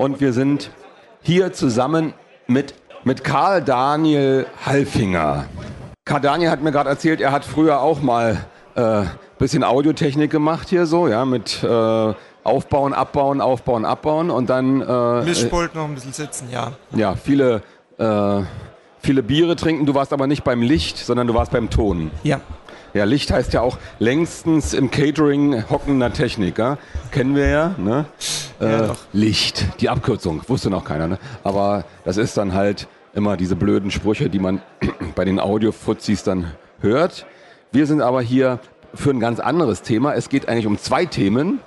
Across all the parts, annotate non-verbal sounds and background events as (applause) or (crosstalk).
und wir sind hier zusammen mit, mit Karl Daniel Halfinger. Karl Daniel hat mir gerade erzählt, er hat früher auch mal äh, bisschen Audiotechnik gemacht hier so, ja, mit äh, Aufbauen, Abbauen, Aufbauen, Abbauen und dann. Äh, Mischpult noch ein bisschen sitzen, ja. Ja, viele, äh, viele Biere trinken. Du warst aber nicht beim Licht, sondern du warst beim Ton. Ja. Ja, Licht heißt ja auch längstens im Catering hockender Techniker. Kennen wir ja, ne? Ja, äh, doch. Licht, die Abkürzung, wusste noch keiner, ne? Aber das ist dann halt immer diese blöden Sprüche, die man (clears throat) bei den Audio-Fuzis dann hört. Wir sind aber hier für ein ganz anderes Thema. Es geht eigentlich um zwei Themen.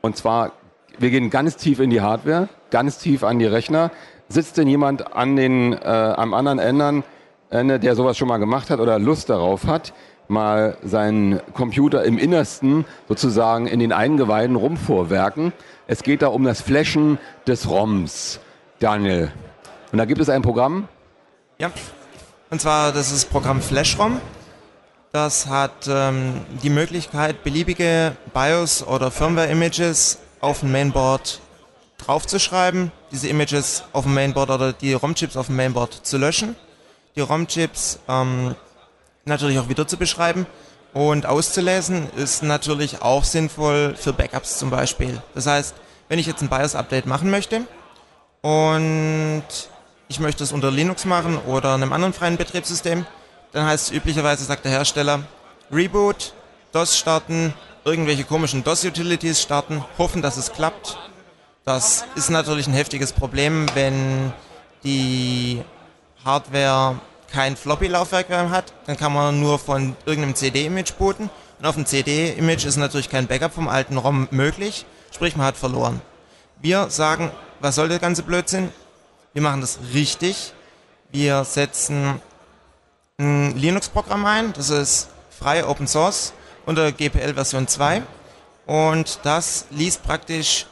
Und zwar, wir gehen ganz tief in die Hardware, ganz tief an die Rechner. Sitzt denn jemand an den, äh, am anderen Ende, Ende, der sowas schon mal gemacht hat oder Lust darauf hat, mal seinen Computer im Innersten sozusagen in den Eingeweiden rumvorwerken? Es geht da um das Flashen des ROMs. Daniel. Und da gibt es ein Programm, Ja. Und zwar, das ist das Programm FlashROM. Das hat ähm, die Möglichkeit, beliebige BIOS- oder Firmware-Images auf ein Mainboard draufzuschreiben, diese Images auf dem Mainboard oder die ROM-Chips auf dem Mainboard zu löschen, die ROM-Chips ähm, natürlich auch wieder zu beschreiben und auszulesen ist natürlich auch sinnvoll für Backups zum Beispiel. Das heißt, wenn ich jetzt ein BIOS-Update machen möchte und ich möchte es unter Linux machen oder einem anderen freien Betriebssystem, dann heißt es üblicherweise, sagt der Hersteller, Reboot, DOS starten, irgendwelche komischen DOS-Utilities starten, hoffen, dass es klappt. Das ist natürlich ein heftiges Problem, wenn die Hardware kein Floppy-Laufwerk hat, dann kann man nur von irgendeinem CD-Image booten. Und auf dem CD-Image ist natürlich kein Backup vom alten ROM möglich, sprich man hat verloren. Wir sagen, was soll der ganze Blödsinn? Wir machen das richtig. Wir setzen ein Linux-Programm ein, das ist frei Open Source unter GPL Version 2 und das liest praktisch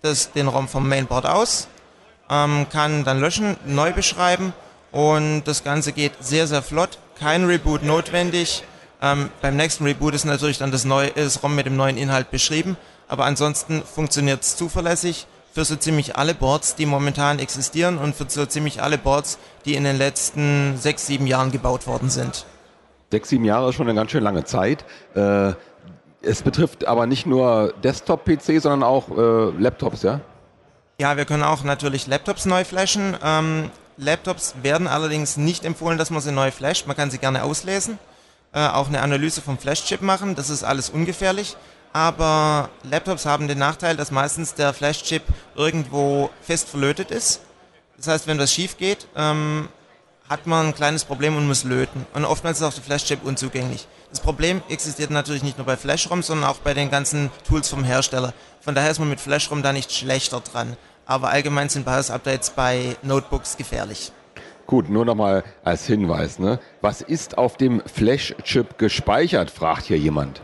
das, den ROM vom Mainboard aus, ähm, kann dann löschen, neu beschreiben und das Ganze geht sehr, sehr flott. Kein Reboot notwendig. Ähm, beim nächsten Reboot ist natürlich dann das, neue, das ROM mit dem neuen Inhalt beschrieben, aber ansonsten funktioniert es zuverlässig für so ziemlich alle Boards, die momentan existieren und für so ziemlich alle Boards, die in den letzten sechs, sieben Jahren gebaut worden sind. Sechs, sieben Jahre ist schon eine ganz schön lange Zeit. Äh, es betrifft aber nicht nur Desktop-PC, sondern auch äh, Laptops, ja? Ja, wir können auch natürlich Laptops neu flashen. Ähm, Laptops werden allerdings nicht empfohlen, dass man sie neu flasht. Man kann sie gerne auslesen, äh, auch eine Analyse vom Flash-Chip machen. Das ist alles ungefährlich. Aber Laptops haben den Nachteil, dass meistens der Flash-Chip irgendwo fest verlötet ist. Das heißt, wenn was schief geht, ähm, hat man ein kleines Problem und muss löten. Und oftmals ist auch der Flash-Chip unzugänglich. Das Problem existiert natürlich nicht nur bei Flash-ROM, sondern auch bei den ganzen Tools vom Hersteller. Von daher ist man mit Flash-ROM da nicht schlechter dran. Aber allgemein sind BIOS-Updates bei Notebooks gefährlich. Gut, nur nochmal als Hinweis. Ne? Was ist auf dem Flash-Chip gespeichert, fragt hier jemand.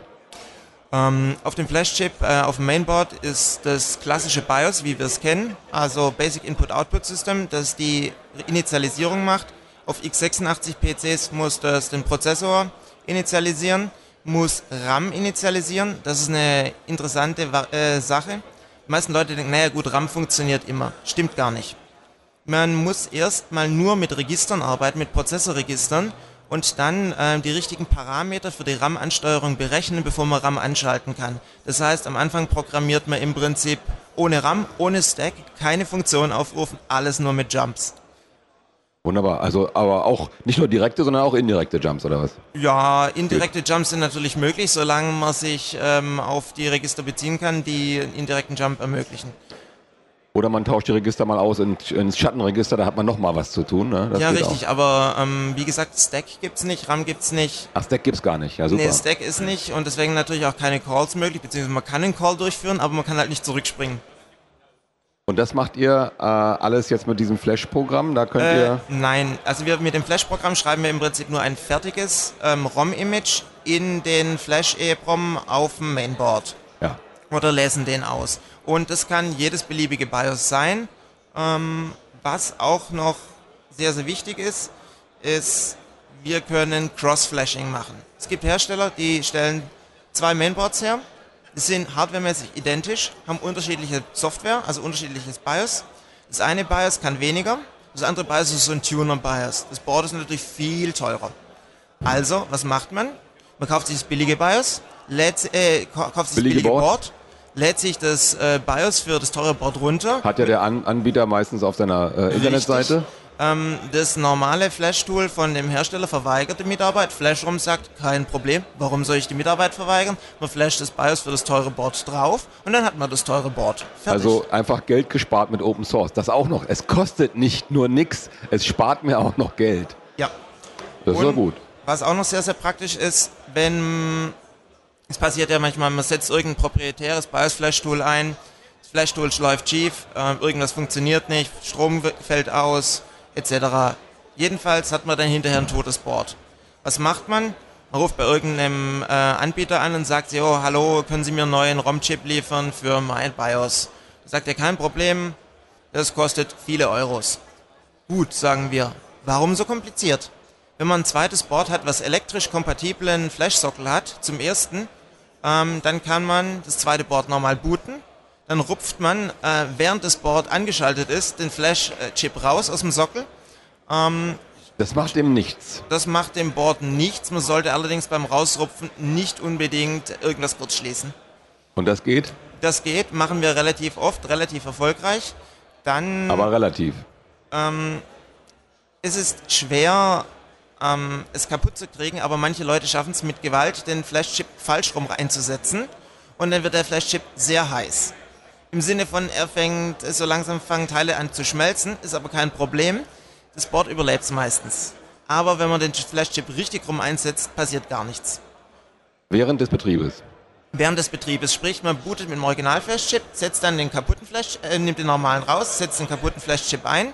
Ähm, auf dem Flash-Chip, äh, auf dem Mainboard ist das klassische BIOS, wie wir es kennen, also Basic Input-Output System, das die Initialisierung macht. Auf x86 PCs muss das den Prozessor initialisieren, muss RAM initialisieren. Das ist eine interessante äh, Sache. Die meisten Leute denken, naja gut, RAM funktioniert immer. Stimmt gar nicht. Man muss erstmal nur mit Registern arbeiten, mit Prozessorregistern und dann äh, die richtigen Parameter für die RAM-Ansteuerung berechnen, bevor man RAM anschalten kann. Das heißt, am Anfang programmiert man im Prinzip ohne RAM, ohne Stack, keine Funktion aufrufen, alles nur mit Jumps. Wunderbar. Also, aber auch nicht nur direkte, sondern auch indirekte Jumps, oder was? Ja, indirekte Jumps sind natürlich möglich, solange man sich ähm, auf die Register beziehen kann, die einen indirekten Jump ermöglichen. Oder man tauscht die Register mal aus in, ins Schattenregister, da hat man nochmal was zu tun. Ne? Ja, richtig, aber ähm, wie gesagt, Stack gibt's nicht, RAM gibt's nicht. Auch. Ach, Stack gibt's gar nicht. Ja, super. Nee, Stack ist nicht und deswegen natürlich auch keine Calls möglich, beziehungsweise man kann einen Call durchführen, aber man kann halt nicht zurückspringen. Und das macht ihr äh, alles jetzt mit diesem Flash-Programm? Da könnt Äh, ihr. nein, also wir mit dem Flash-Programm schreiben wir im Prinzip nur ein fertiges ähm, ROM-Image in den Flash-EEPROM auf dem Mainboard Ja. oder lesen den aus. Und das kann jedes beliebige BIOS sein. Ähm, was auch noch sehr, sehr wichtig ist, ist, wir können Cross-Flashing machen. Es gibt Hersteller, die stellen zwei Mainboards her. Sind hardwaremäßig identisch, haben unterschiedliche Software, also unterschiedliches BIOS. Das eine BIOS kann weniger, das andere BIOS ist so ein Tuner-BIOS. Das Board ist natürlich viel teurer. Also, was macht man? Man kauft sich das billige BIOS, lädt, äh, kauft sich billige das billige Board, Board lädt sich das äh, BIOS für das teure Board runter. Hat ja der An Anbieter meistens auf seiner äh, Internetseite. Ähm, das normale Flash-Tool von dem Hersteller verweigert die Mitarbeit. FlashROM sagt, kein Problem, warum soll ich die Mitarbeit verweigern? Man flasht das BIOS für das teure Board drauf und dann hat man das teure Board. Fertig. Also einfach Geld gespart mit Open Source. Das auch noch. Es kostet nicht nur nichts, es spart mir auch noch Geld. Ja. Das ist ja gut. Was auch noch sehr, sehr praktisch ist, wenn es passiert ja manchmal, man setzt irgendein proprietäres BIOS-Flash-Tool ein, das Flash-Tool läuft schief, äh, irgendwas funktioniert nicht, Strom fällt aus, etc. Jedenfalls hat man dann hinterher ein totes Board. Was macht man? Man ruft bei irgendeinem äh, Anbieter an und sagt, oh, hallo, können Sie mir einen neuen ROM-Chip liefern für mein BIOS? Da sagt er, kein Problem, das kostet viele Euros. Gut, sagen wir. Warum so kompliziert? Wenn man ein zweites Board hat, was elektrisch kompatiblen Flash-Sockel hat, zum ersten, ähm, dann kann man das zweite Board normal booten. Dann rupft man, äh, während das Board angeschaltet ist, den Flash-Chip raus aus dem Sockel. Ähm, das macht dem nichts. Das macht dem Board nichts. Man sollte allerdings beim Rausrupfen nicht unbedingt irgendwas kurz schließen. Und das geht? Das geht, machen wir relativ oft, relativ erfolgreich. Dann. Aber relativ. Ähm, es ist schwer, ähm, es kaputt zu kriegen, aber manche Leute schaffen es mit Gewalt, den Flashchip falsch rum einzusetzen und dann wird der Flashchip sehr heiß. Im Sinne von, er fängt, so langsam fangen Teile an zu schmelzen, ist aber kein Problem. Das Board überlebt es meistens. Aber wenn man den Flashchip richtig rum einsetzt, passiert gar nichts. Während des Betriebes? Während des Betriebes, sprich man bootet mit dem Original-Flashchip, setzt dann den kaputten Flash, äh, nimmt den normalen raus, setzt den kaputten Flashchip ein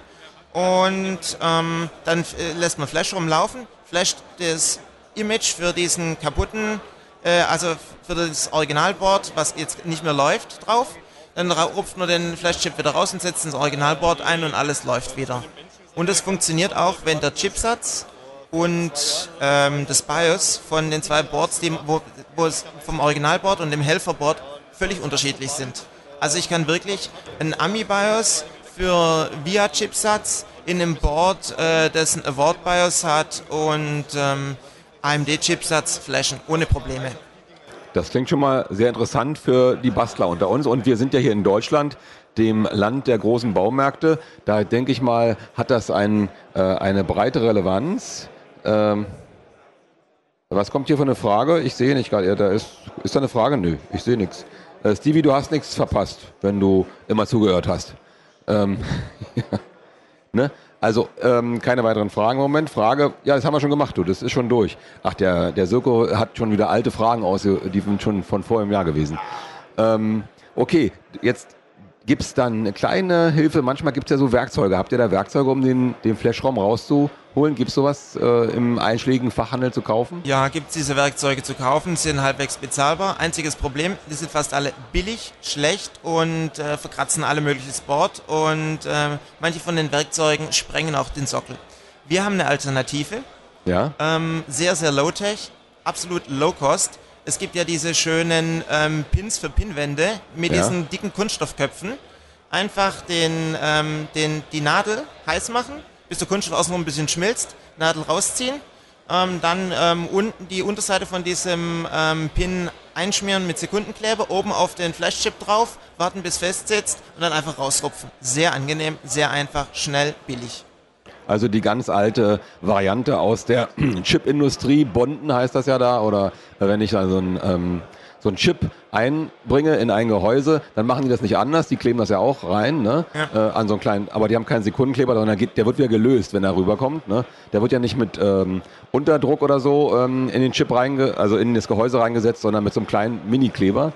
und ähm, dann äh, lässt man Flash rumlaufen, flasht das Image für diesen kaputten, äh, also für das Originalboard, was jetzt nicht mehr läuft, drauf. Dann rupft man den Flash-Chip wieder raus und setzt ins Originalboard ein und alles läuft wieder. Und es funktioniert auch, wenn der Chipsatz und ähm, das BIOS von den zwei Boards, die, wo, wo es vom Originalboard und dem Helferboard völlig unterschiedlich sind. Also ich kann wirklich ein AMI-BIOS für VIA-Chipsatz in einem Board, äh, das ein Award BIOS hat und ähm, AMD-Chipsatz flashen, ohne Probleme. Das klingt schon mal sehr interessant für die Bastler unter uns. Und wir sind ja hier in Deutschland, dem Land der großen Baumärkte. Da denke ich mal, hat das ein, äh, eine breite Relevanz. Ähm, was kommt hier für eine Frage? Ich sehe nicht gerade. Da ist, ist da eine Frage? Nö, ich sehe nichts. Äh, Stevie, du hast nichts verpasst, wenn du immer zugehört hast. Ähm, (laughs) ja. ne? Also ähm, keine weiteren Fragen im Moment. Frage, ja, das haben wir schon gemacht, du, das ist schon durch. Ach, der, der Sirko hat schon wieder alte Fragen aus, die sind schon von vor einem Jahr gewesen. Ähm, okay, jetzt Gibt es dann eine kleine Hilfe? Manchmal gibt es ja so Werkzeuge. Habt ihr da Werkzeuge, um den, den Flashraum rauszuholen? Gibt es sowas äh, im einschlägigen Fachhandel zu kaufen? Ja, gibt es diese Werkzeuge zu kaufen, sind halbwegs bezahlbar. Einziges Problem, die sind fast alle billig, schlecht und äh, verkratzen alle mögliches Board und äh, manche von den Werkzeugen sprengen auch den Sockel. Wir haben eine Alternative. Ja. Ähm, sehr, sehr low-tech, absolut low-cost es gibt ja diese schönen ähm, Pins für Pinwände mit ja. diesen dicken Kunststoffköpfen. Einfach den, ähm, den, die Nadel heiß machen, bis der Kunststoff außenrum ein bisschen schmilzt, Nadel rausziehen, ähm, dann ähm, unten die Unterseite von diesem ähm, Pin einschmieren mit Sekundenkleber, oben auf den Flashchip drauf, warten bis fest sitzt und dann einfach rausrupfen. Sehr angenehm, sehr einfach, schnell, billig. Also die ganz alte Variante aus der (clears throat) Chipindustrie, Bonden heißt das ja da, oder wenn ich da so ein, ähm, so ein Chip einbringe in ein Gehäuse, dann machen die das nicht anders, die kleben das ja auch rein, ne? Ja. Äh, an so einen kleinen, aber die haben keinen Sekundenkleber, sondern geht, der wird wieder gelöst, wenn er rüberkommt. Ne? Der wird ja nicht mit ähm, Unterdruck oder so ähm, in den Chip reinge, also in das Gehäuse reingesetzt, sondern mit so einem kleinen Mini-Kleber.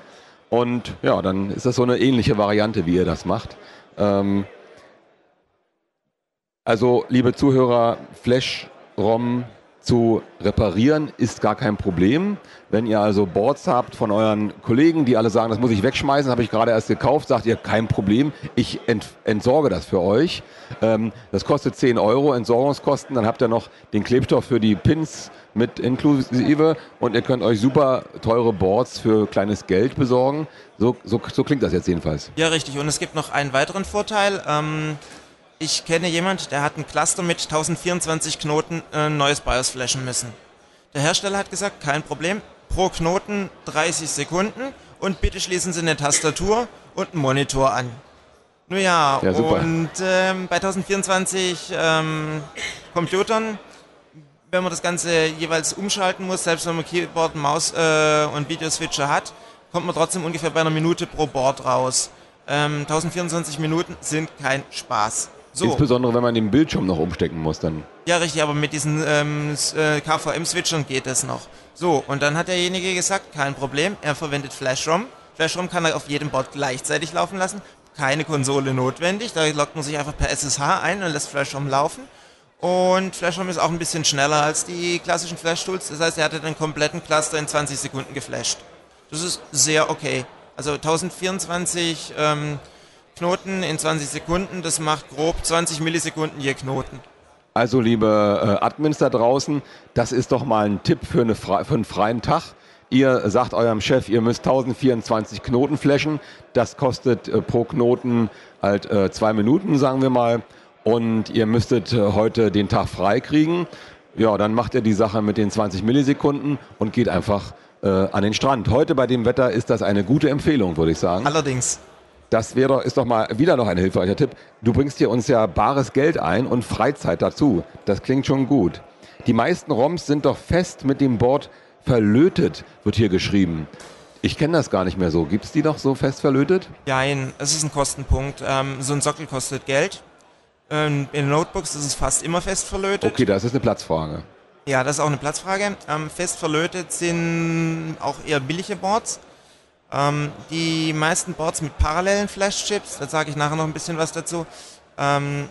Und ja, dann ist das so eine ähnliche Variante, wie ihr das macht. Ähm, also, liebe Zuhörer, Flash-ROM zu reparieren ist gar kein Problem. Wenn ihr also Boards habt von euren Kollegen, die alle sagen, das muss ich wegschmeißen, habe ich gerade erst gekauft, sagt ihr, kein Problem, ich ent entsorge das für euch. Ähm, das kostet 10 Euro Entsorgungskosten, dann habt ihr noch den Klebstoff für die Pins mit inklusive und ihr könnt euch super teure Boards für kleines Geld besorgen. So, so, so klingt das jetzt jedenfalls. Ja, richtig. Und es gibt noch einen weiteren Vorteil. Ähm ich kenne jemand, der hat ein Cluster mit 1024 Knoten äh, neues BIOS flashen müssen. Der Hersteller hat gesagt, kein Problem, pro Knoten 30 Sekunden und bitte schließen Sie eine Tastatur und einen Monitor an. Nun ja, Ja, und ähm, bei 1024 ähm, Computern, wenn man das Ganze jeweils umschalten muss, selbst wenn man Keyboard, Maus äh, und Videoswitcher hat, kommt man trotzdem ungefähr bei einer Minute pro Board raus. Ähm, 1024 Minuten sind kein Spaß. So, Insbesondere, wenn man den Bildschirm noch umstecken muss, dann. ja richtig, aber mit diesen ähm, äh, KVM-Switchern geht es noch. So, und dann hat derjenige gesagt, kein Problem, er verwendet Flash-ROM. Flash-ROM kann er auf jedem Board gleichzeitig laufen lassen. Keine Konsole notwendig, da loggt man sich einfach per SSH ein und lässt Flash-ROM laufen. Und Flash-ROM ist auch ein bisschen schneller als die klassischen Flash-Tools. Das heißt, er hatte den kompletten Cluster in 20 Sekunden geflasht. Das ist sehr okay. Also 1024 ähm, Knoten in 20 Sekunden, das macht grob 20 Millisekunden je Knoten. Also, liebe äh, Admins da draußen, das ist doch mal ein Tipp für, eine für einen freien Tag. Ihr sagt eurem Chef, ihr müsst 1024 Knoten flashen. Das kostet äh, pro Knoten halt äh, zwei Minuten, sagen wir mal. Und ihr müsstet heute den Tag frei kriegen. Ja, dann macht ihr die Sache mit den 20 Millisekunden und geht einfach an den Strand. Heute bei dem Wetter ist das eine gute Empfehlung, würde ich sagen. Allerdings. Das wäre, ist doch mal wieder noch ein hilfreicher Tipp. Du bringst hier uns ja bares Geld ein und Freizeit dazu. Das klingt schon gut. Die meisten ROMs sind doch fest mit dem Board verlötet, wird hier geschrieben. Ich kenne das gar nicht mehr so. Gibt es die noch so fest verlötet? Nein, es ist ein Kostenpunkt. Ähm, so ein Sockel kostet Geld. Ähm, in Notebooks ist es fast immer fest verlötet. Okay, das ist eine Platzfrage. Ja, das ist auch eine Platzfrage. Ähm, fest verlötet sind auch eher billige Boards. Ähm, die meisten Boards mit parallelen Flash-Chips, da sage ich nachher noch ein bisschen was dazu, ähm,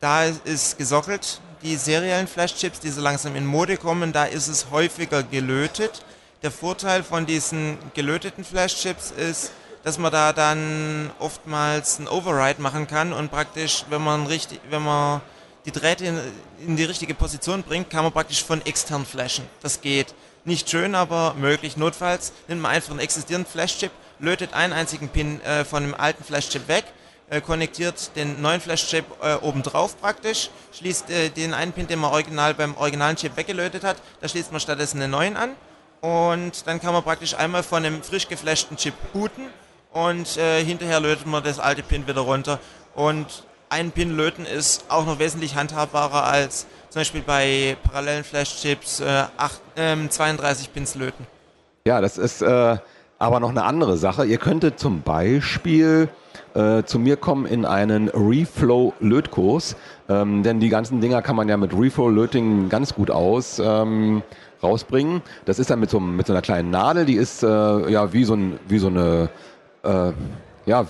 da ist gesockelt. Die seriellen Flash-Chips, die so langsam in Mode kommen, da ist es häufiger gelötet. Der Vorteil von diesen gelöteten Flash-Chips ist, dass man da dann oftmals einen Override machen kann und praktisch, wenn man richtig, wenn man die Drähte in, in die richtige Position bringt, kann man praktisch von extern flashen. Das geht. Nicht schön, aber möglich. Notfalls nimmt man einfach einen existierenden Flash-Chip, lötet einen einzigen Pin äh, von dem alten Flash-Chip weg, äh, konnektiert den neuen Flash-Chip äh, obendrauf praktisch, schließt äh, den einen Pin, den man original beim originalen Chip weggelötet hat, da schließt man stattdessen einen neuen an und dann kann man praktisch einmal von einem frisch geflashten Chip booten und äh, hinterher lötet man das alte Pin wieder runter und ein Pin löten ist auch noch wesentlich handhabbarer als zum Beispiel bei parallelen Flash-Chips äh, ähm, 32 Pins löten. Ja, das ist äh, aber noch eine andere Sache. Ihr könntet zum Beispiel äh, zu mir kommen in einen Reflow-Lötkurs, ähm, denn die ganzen Dinger kann man ja mit Reflow-Löting ganz gut aus. Ähm, rausbringen. Das ist dann mit so, mit so einer kleinen Nadel, die ist äh, ja wie so, ein, wie so eine äh, ja,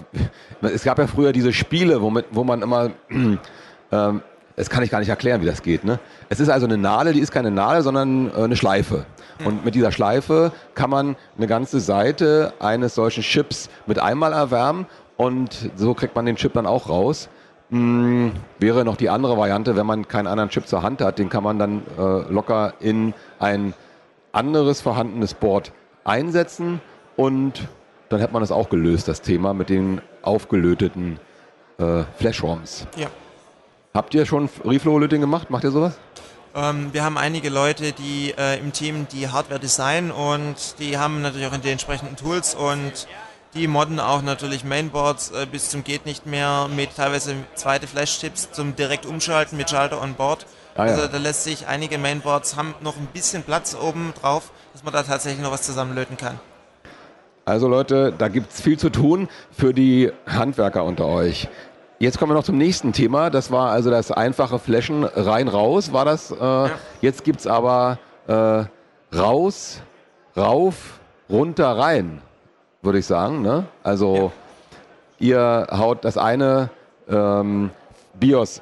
es gab ja früher diese Spiele, womit, wo man immer, (clears throat) ähm, das kann ich gar nicht erklären, wie das geht. Ne? Es ist also eine Nadel, die ist keine Nadel, sondern äh, eine Schleife. Und mit dieser Schleife kann man eine ganze Seite eines solchen Chips mit einmal erwärmen und so kriegt man den Chip dann auch raus. Hm, wäre noch die andere Variante, wenn man keinen anderen Chip zur Hand hat, den kann man dann äh, locker in ein anderes vorhandenes Board einsetzen und dann hat man das auch gelöst, das Thema mit den aufgelöteten äh, Flash-ROMs. Ja. Habt ihr schon Reflow-Löting gemacht? Macht ihr sowas? Ähm, wir haben einige Leute, die äh, im Team die Hardware designen und die haben natürlich auch die entsprechenden Tools und die modden auch natürlich Mainboards äh, bis zum geht nicht mehr mit teilweise zweite Flash-Chips zum direkt umschalten mit Schalter on Board. Ah, ja. Also da lässt sich einige Mainboards haben noch ein bisschen Platz oben drauf, dass man da tatsächlich noch was zusammenlöten kann. Also Leute, da gibt es viel zu tun für die Handwerker unter euch. Jetzt kommen wir noch zum nächsten Thema. Das war also das einfache Flashen rein raus, war das. Äh, Jetzt gibt es aber äh, raus, rauf, runter, rein, würde ich sagen. Ne? Also ihr haut das eine ähm, BIOS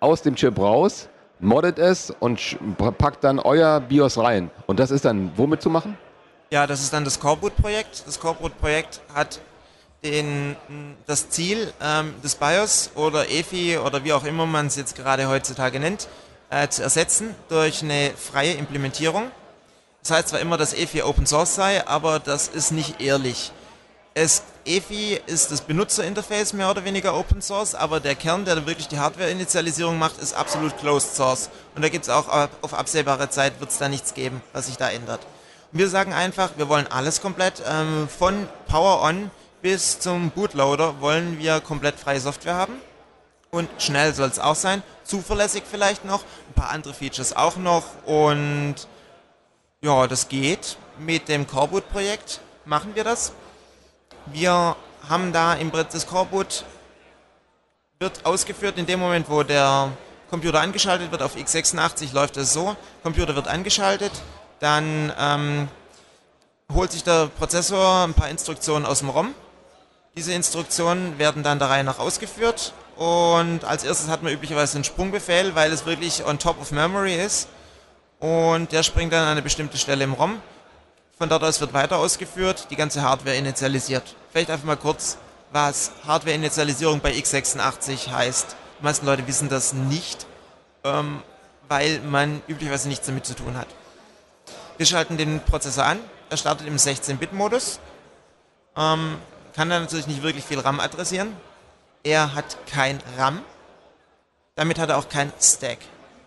aus dem Chip raus, moddet es und packt dann euer BIOS rein. Und das ist dann womit zu machen? Ja, das ist dann das Coreboot-Projekt. Das Coreboot-Projekt hat den, das Ziel, ähm, das BIOS oder EFI oder wie auch immer man es jetzt gerade heutzutage nennt, äh, zu ersetzen durch eine freie Implementierung. Das heißt zwar immer, dass EFI Open Source sei, aber das ist nicht ehrlich. Es EFI ist das Benutzerinterface mehr oder weniger Open Source, aber der Kern, der wirklich die Hardware-Initialisierung macht, ist absolut Closed Source. Und da gibt es auch auf absehbare Zeit wird es da nichts geben, was sich da ändert. Und wir sagen einfach, wir wollen alles komplett, ähm, von Power On bis zum Bootloader wollen wir komplett freie Software haben. Und schnell soll es auch sein, zuverlässig vielleicht noch, ein paar andere Features auch noch und ja, das geht. Mit dem Coreboot-Projekt machen wir das. Wir haben da im Prinzip das Coreboot wird ausgeführt in dem Moment, wo der Computer angeschaltet wird. Auf x86 läuft es so: Computer wird angeschaltet, dann ähm, holt sich der Prozessor ein paar Instruktionen aus dem ROM. Diese Instruktionen werden dann der Reihe nach ausgeführt und als erstes hat man üblicherweise einen Sprungbefehl, weil es wirklich on top of memory ist und der springt dann an eine bestimmte Stelle im ROM von dort aus wird weiter ausgeführt, die ganze Hardware initialisiert. Vielleicht einfach mal kurz, was Hardware-Initialisierung bei x86 heißt. Die meisten Leute wissen das nicht, ähm, weil man üblicherweise nichts damit zu tun hat. Wir schalten den Prozessor an, er startet im 16-Bit-Modus, ähm, kann dann natürlich nicht wirklich viel RAM adressieren. Er hat kein RAM, damit hat er auch kein Stack.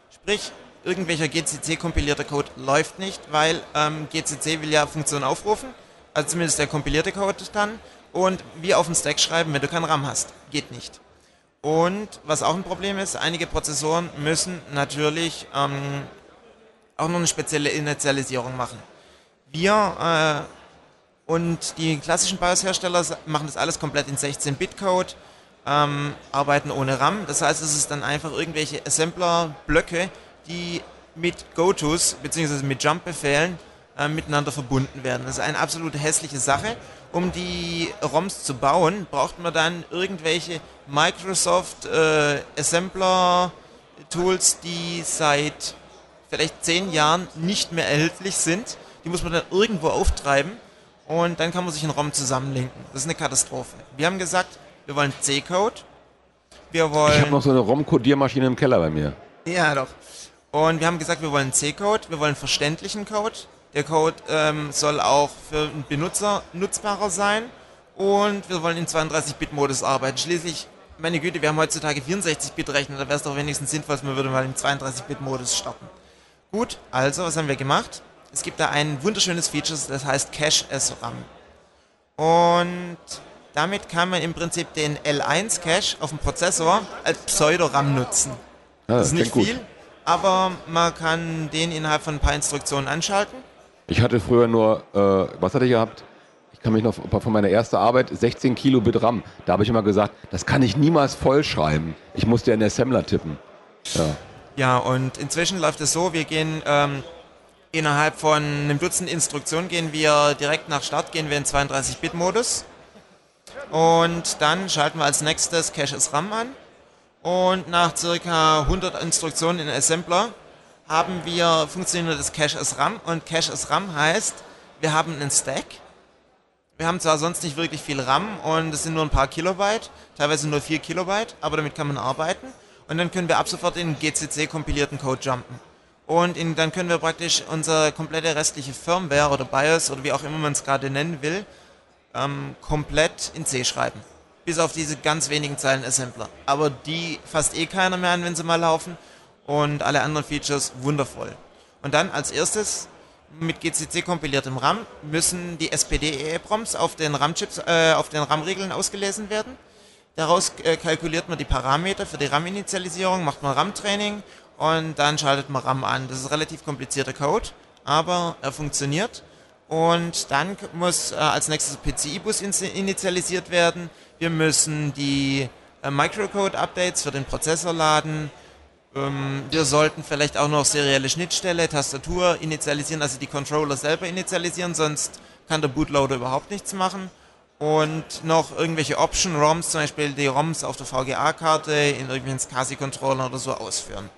Sprich, irgendwelcher GCC-kompilierter Code läuft nicht, weil ähm, GCC will ja Funktionen aufrufen, also zumindest der kompilierte Code kann, und wie auf den Stack schreiben, wenn du keinen RAM hast. Geht nicht. Und was auch ein Problem ist, einige Prozessoren müssen natürlich ähm, auch noch eine spezielle Initialisierung machen. Wir äh, und die klassischen BIOS-Hersteller machen das alles komplett in 16-Bit-Code, ähm, arbeiten ohne RAM. Das heißt, es ist dann einfach irgendwelche Assembler-Blöcke, die mit GoTos bzw. mit Jump-Befehlen äh, miteinander verbunden werden. Das ist eine absolut hässliche Sache. Um die ROMs zu bauen, braucht man dann irgendwelche Microsoft äh, Assembler Tools, die seit vielleicht zehn Jahren nicht mehr erhältlich sind. Die muss man dann irgendwo auftreiben und dann kann man sich einen ROM zusammenlinken. Das ist eine Katastrophe. Wir haben gesagt, wir wollen C-Code. Wir wollen. Ich habe noch so eine ROM-Codiermaschine im Keller bei mir. Ja, doch. Und wir haben gesagt, wir wollen C-Code, wir wollen verständlichen Code. Der Code ähm, soll auch für den Benutzer nutzbarer sein. Und wir wollen in 32-Bit-Modus arbeiten. Schließlich, meine Güte, wir haben heutzutage 64-Bit-Rechner, da wäre es doch wenigstens sinnvoll, man würde mal im 32-Bit-Modus starten. Gut, also, was haben wir gemacht? Es gibt da ein wunderschönes Feature, das heißt Cache as RAM. Und damit kann man im Prinzip den L1-Cache auf dem Prozessor als Pseudo-RAM nutzen. Ja, das, das ist nicht viel, gut aber man kann den innerhalb von ein paar Instruktionen anschalten. Ich hatte früher nur, äh, was hatte ich gehabt? Ich kann mich noch von meiner ersten Arbeit 16 Kilobit RAM. Da habe ich immer gesagt, das kann ich niemals vollschreiben. Ich musste in den Assembler tippen. Ja. ja, und inzwischen läuft es so, wir gehen ähm, innerhalb von einem Dutzend Instruktionen gehen wir direkt nach Start, gehen wir in 32-Bit-Modus. Und dann schalten wir als nächstes Cache as RAM an und nach ca. 100 Instruktionen in Assembler haben wir funktionierendes Cache as RAM und Cache as RAM heißt, wir haben einen Stack. Wir haben zwar sonst nicht wirklich viel RAM und es sind nur ein paar Kilobyte, teilweise nur 4 Kilobyte, aber damit kann man arbeiten und dann können wir ab sofort in GCC kompilierten Code jumpen. Und in, dann können wir praktisch unsere komplette restliche Firmware oder BIOS oder wie auch immer man es gerade nennen will, ähm, komplett in C schreiben bis auf diese ganz wenigen Zeilen Assembler. Aber die fasst eh keiner mehr an, wenn sie mal laufen. Und alle anderen Features wundervoll. Und dann als erstes mit GCC kompiliertem RAM müssen die SPD-EEPROMs auf den RAM-Chips, äh, auf den RAM-Regeln ausgelesen werden. Daraus äh, kalkuliert man die Parameter für die RAM-Initialisierung, macht man RAM-Training und dann schaltet man RAM an. Das ist relativ komplizierter Code, aber er funktioniert. Und dann muss äh, als nächstes PCI-Bus initialisiert werden. Wir müssen die äh, Microcode-Updates für den Prozessor laden. Ähm, wir sollten vielleicht auch noch serielle Schnittstelle, Tastatur initialisieren, also die Controller selber initialisieren, sonst kann der Bootloader überhaupt nichts machen. Und noch irgendwelche Option-ROMs, zum Beispiel die ROMs auf der VGA-Karte in irgendwelchen SCSI-Controller oder so ausführen.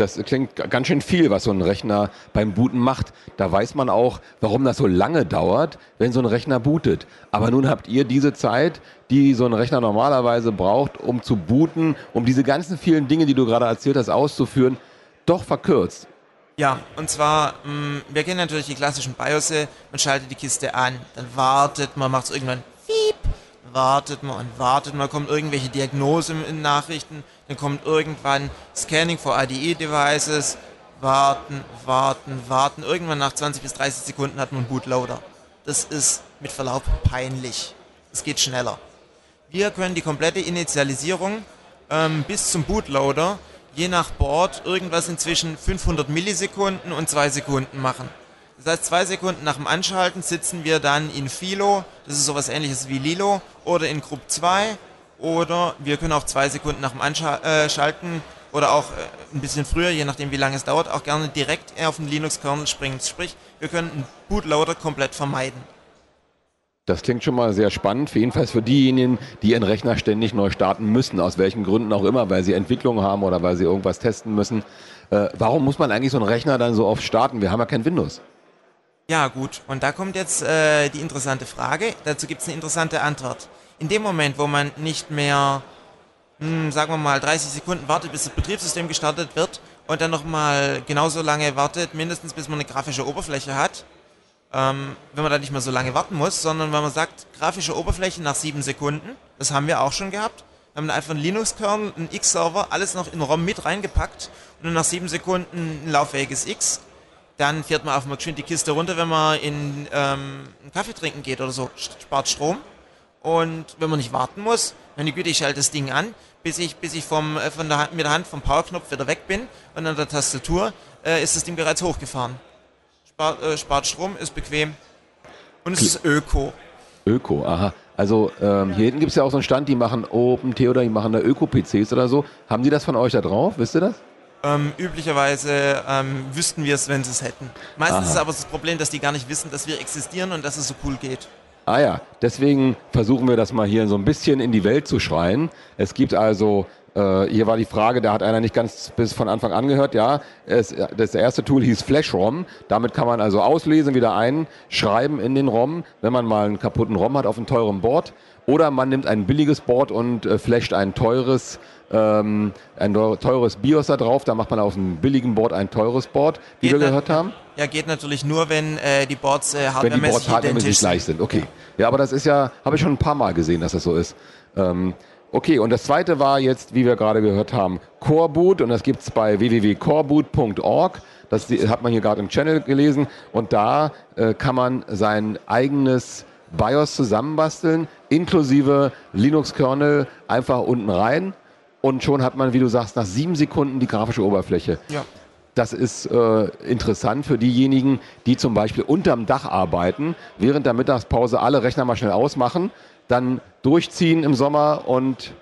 Das klingt ganz schön viel, was so ein Rechner beim Booten macht. Da weiß man auch, warum das so lange dauert, wenn so ein Rechner bootet. Aber nun habt ihr diese Zeit, die so ein Rechner normalerweise braucht, um zu booten, um diese ganzen vielen Dinge, die du gerade erzählt hast, auszuführen, doch verkürzt. Ja, und zwar, mm, wir kennen natürlich die klassischen BIOS, man schaltet die Kiste an, dann wartet man, macht es irgendwann wartet man und wartet man, kommt irgendwelche Diagnosen in Nachrichten, dann kommt irgendwann Scanning for IDE-Devices, warten, warten, warten. Irgendwann nach 20 bis 30 Sekunden hat man einen Bootloader. Das ist mit Verlaub peinlich. Es geht schneller. Wir können die komplette Initialisierung ähm, bis zum Bootloader je nach Board irgendwas inzwischen 500 Millisekunden und 2 Sekunden machen. Das heißt, zwei Sekunden nach dem Anschalten sitzen wir dann in Philo, das ist sowas ähnliches wie Lilo, oder in Group 2, oder wir können auch zwei Sekunden nach dem Anschalten oder auch äh, ein bisschen früher, je nachdem wie lange es dauert, auch gerne direkt auf den Linux-Kernel springen. Sprich, wir können einen Bootloader komplett vermeiden. Das klingt schon mal sehr spannend, jedenfalls für diejenigen, die ihren Rechner ständig neu starten müssen, aus welchen Gründen auch immer, weil sie Entwicklung haben oder weil sie irgendwas testen müssen. Äh, warum muss man eigentlich so einen Rechner dann so oft starten? Wir haben ja kein Windows. Ja gut, und da kommt jetzt äh, die interessante Frage. Dazu gibt es eine interessante Antwort. In dem Moment, wo man nicht mehr, mh, hm, sagen wir mal, 30 Sekunden wartet, bis das Betriebssystem gestartet wird und dann nochmal genauso lange wartet, mindestens bis man eine grafische Oberfläche hat, ähm, wenn man da nicht mehr so lange warten muss, sondern wenn man sagt, grafische Oberfläche nach sieben Sekunden, das haben wir auch schon gehabt, haben dann einfach einen Linux-Kernel, einen X-Server, alles noch in ROM mit reingepackt und dann nach sieben Sekunden ein laufähiges X. Dann fährt man auf mal geschwind die Kiste runter, wenn man in ähm, einen Kaffee trinken geht oder so, spart Strom. Und wenn man nicht warten muss, meine Güte, ich schalte das Ding an, bis ich, bis ich vom, äh, von der Hand, mit der Hand vom Powerknopf wieder weg bin und an der Tastatur äh, ist das Ding bereits hochgefahren spart, äh, spart Strom, ist bequem und es ist Öko. Öko, aha. Also ähm, hier hinten gibt es ja auch so einen Stand, die machen OpenT oder die machen da Öko-PCs oder so. Haben die das von euch da drauf? Wisst ihr das? Ähm, üblicherweise ähm, wüssten wir es, wenn sie es hätten. Meistens Aha. ist aber das Problem, dass die gar nicht wissen, dass wir existieren und dass es so cool geht. Ah ja, deswegen versuchen wir das mal hier so ein bisschen in die Welt zu schreien. Es gibt also äh, hier war die Frage, da hat einer nicht ganz bis von Anfang an gehört. Ja, es, das erste Tool hieß FlashROM. Damit kann man also auslesen, wieder einschreiben in den ROM, wenn man mal einen kaputten ROM hat auf einem teuren Board. Oder man nimmt ein billiges Board und äh, flasht ein teures, ähm, ein teures BIOS da drauf. Da macht man auf einem billigen Board ein teures Board, wie geht wir gehört haben. Ja, geht natürlich nur, wenn äh, die Boards äh, hardwaremäßig Wenn die Boards hardwaremäßig gleich sind, okay. Ja, aber das ist ja, habe ich schon ein paar Mal gesehen, dass das so ist. Ähm, Okay, und das zweite war jetzt, wie wir gerade gehört haben, Coreboot und das gibt es bei www.coreboot.org. Das hat man hier gerade im Channel gelesen und da äh, kann man sein eigenes BIOS zusammenbasteln, inklusive Linux-Kernel einfach unten rein und schon hat man, wie du sagst, nach sieben Sekunden die grafische Oberfläche. Ja. Das ist äh, interessant für diejenigen, die zum Beispiel unterm Dach arbeiten, während der Mittagspause alle Rechner mal schnell ausmachen dann durchziehen im Sommer und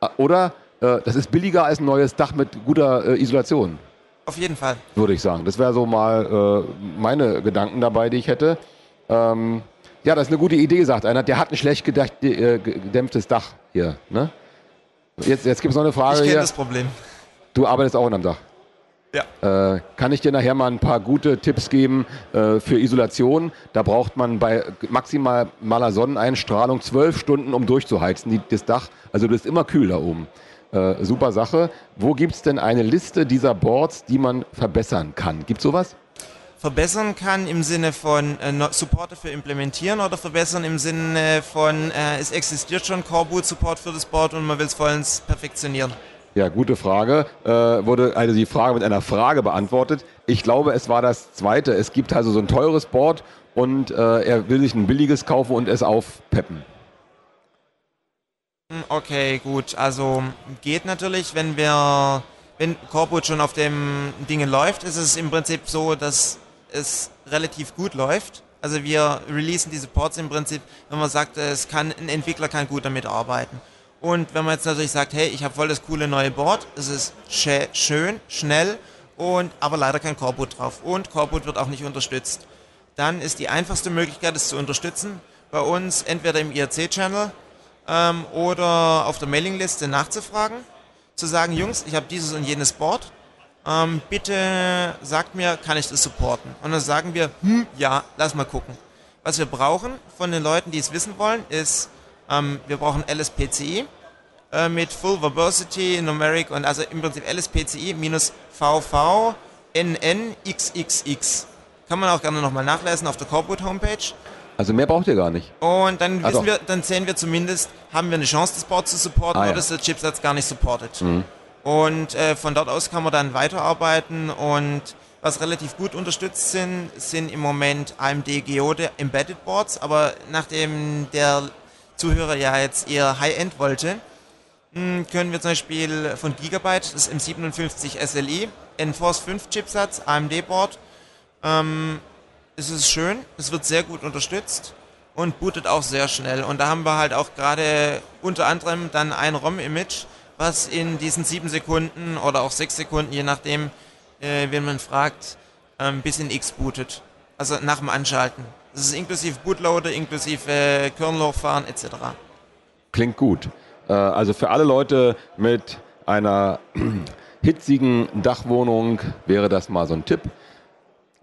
äh, oder äh, das ist billiger als ein neues Dach mit guter äh, Isolation. Auf jeden Fall. Würde ich sagen. Das wäre so mal äh, meine Gedanken dabei, die ich hätte. Ähm, ja, das ist eine gute Idee, sagt einer. Der hat ein schlecht gedämpftes Dach hier. Ne? Jetzt, jetzt gibt es noch eine Frage. Ich kenne das Problem. Du arbeitest auch unterm Dach. Ja. Äh, kann ich dir nachher mal ein paar gute Tipps geben äh, für Isolation? Da braucht man bei maximaler Sonneneinstrahlung zwölf Stunden, um durchzuheizen, die, das Dach. Also du bist immer kühl da oben. Äh, super Sache. Wo gibt es denn eine Liste dieser Boards, die man verbessern kann? Gibt es sowas? Verbessern kann im Sinne von äh, Support dafür implementieren oder verbessern im Sinne von, äh, es existiert schon Core Boot Support für das Board und man will es vollends perfektionieren? Ja, gute Frage. Äh, wurde also die Frage mit einer Frage beantwortet. Ich glaube, es war das zweite. Es gibt also so ein teures Board und äh, er will sich ein billiges kaufen und es aufpeppen. Hm, okay, gut. Also geht natürlich, wenn wir, wenn Coreboot schon auf dem Ding läuft, ist es im Prinzip so, dass es relativ gut läuft. Also wir releasen diese Ports im Prinzip, wenn man sagt, es kann, ein Entwickler kann gut damit arbeiten. Und wenn man jetzt natürlich sagt, hey, ich habe voll das coole neue Board, es ist schön, schnell und aber leider kein Coreboot drauf und Coreboot wird auch nicht unterstützt, dann ist die einfachste Möglichkeit, es zu unterstützen, bei uns entweder im IRC-Channel ähm, oder auf der Mailingliste nachzufragen, zu sagen, Jungs, ich habe dieses und jenes Board, ähm, bitte sagt mir, kann ich das supporten? Und dann sagen wir, hm, ja, lass mal gucken. Was wir brauchen von den Leuten, die es wissen wollen, ist ähm, wir brauchen LSPCI äh, mit Full Verbosity, Numeric und also im Prinzip LSPCI minus VV NNXXX. Kann man auch gerne nochmal nachlesen auf der Corporate Homepage. Also mehr braucht ihr gar nicht. Und dann, wissen wir, dann sehen wir zumindest, haben wir eine Chance, das Board zu supporten ah, oder ja. ist der Chipsatz gar nicht supported. Mhm. Und äh, von dort aus kann man dann weiterarbeiten. Und was relativ gut unterstützt sind, sind im Moment AMD Geode Embedded Boards, aber nachdem der Zuhörer ja jetzt eher High-End wollte, hm, können wir zum Beispiel von Gigabyte das M57 SLI, Enforce 5 Chipsatz, AMD Board, ähm, es ist schön, es wird sehr gut unterstützt und bootet auch sehr schnell. Und da haben wir halt auch gerade unter anderem dann ein ROM-Image, was in diesen sieben Sekunden oder auch sechs Sekunden, je nachdem, äh, wenn man fragt, ähm, bis in X bootet. Also nach dem Anschalten. Das ist inklusive Bootloader, inklusive äh, Kernel hochfahren etc. Klingt gut. Äh, also für alle Leute mit einer (clears throat) hitzigen Dachwohnung wäre das mal so ein Tipp.